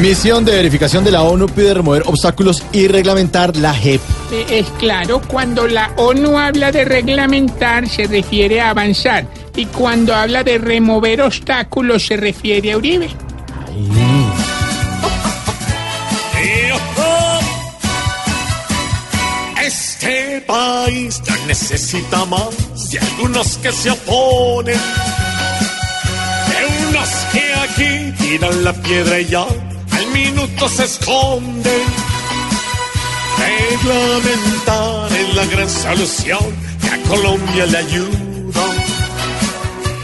Misión de verificación de la ONU pide remover obstáculos y reglamentar la JEP. Eh, Es claro, cuando la ONU habla de reglamentar se refiere a avanzar y cuando habla de remover obstáculos se refiere a Uribe. Este país ya necesita más de algunos que se oponen, de unos que aquí tiran la piedra y ya al minuto se esconden. Reglamentar es la gran solución que a Colombia le ayuda.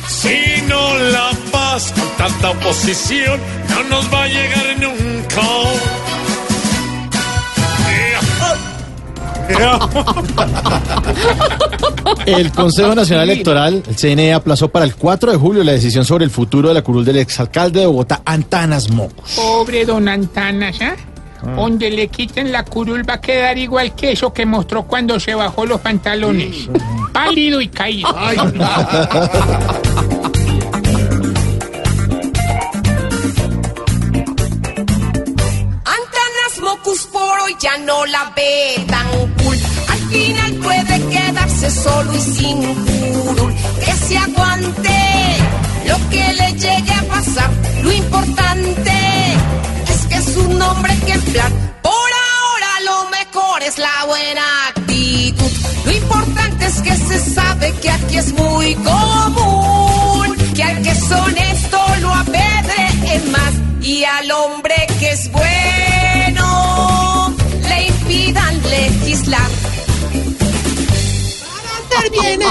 Si no la paz con tanta oposición no nos va a llegar nunca. El Consejo Nacional Electoral, el CNE, aplazó para el 4 de julio la decisión sobre el futuro de la curul del exalcalde de Bogotá, Antanas Mocos. Pobre don Antanas, ¿ah? Donde le quiten la curul va a quedar igual que eso que mostró cuando se bajó los pantalones. Pálido y caído. Antanas Mocus por hoy ya no la ve tan Al final puede quedarse solo y sin curul. Que se aguante lo que le llegue a pasar. Lo importante es que es un hombre ejemplar. Por ahora lo mejor es la buena actitud. Lo importante es que se sabe que aquí es muy común.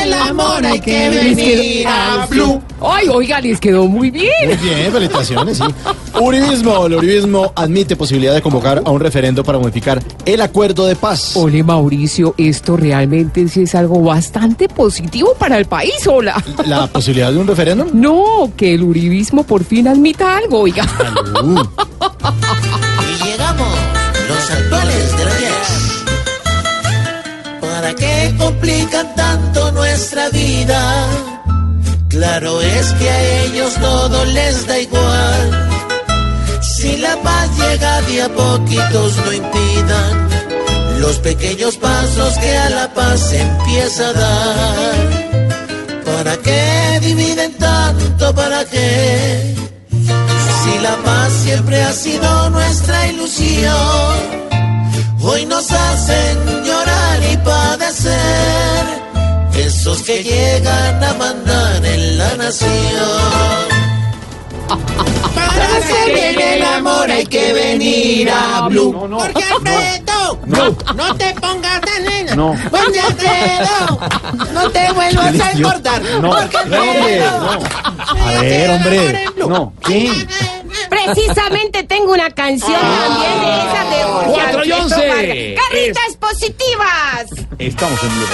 El amor hay que venir a Blue. Ay, oiga, les quedó muy bien. Muy bien, felicitaciones, sí. Uribismo, el uribismo admite posibilidad de convocar a un referendo para modificar el acuerdo de paz. Ole, Mauricio, esto realmente sí es algo bastante positivo para el país, hola. ¿La posibilidad de un referéndum? No, que el uribismo por fin admita algo, oiga. Y llegamos, los actuales de la 10. ¿Para qué complican tanto nuestra vida? Claro es que a ellos todo les da igual. Si la paz llega de a poquitos, no impidan los pequeños pasos que a la paz empieza a dar. ¿Para qué dividen tanto? ¿Para qué? Si la paz siempre ha sido nuestra ilusión, que llegan a mandar en la nación. Para hacer bien el amor hay que venir a Blue. Porque Alfredo, No. no te pongas de nena. No. Porque Alfredo, no te vuelvas a engordar. No, Porque Alfredo, no. A ver, hombre. No, ¿qué? Precisamente tengo una canción también ¡Carritas positivas! Estamos en Blue.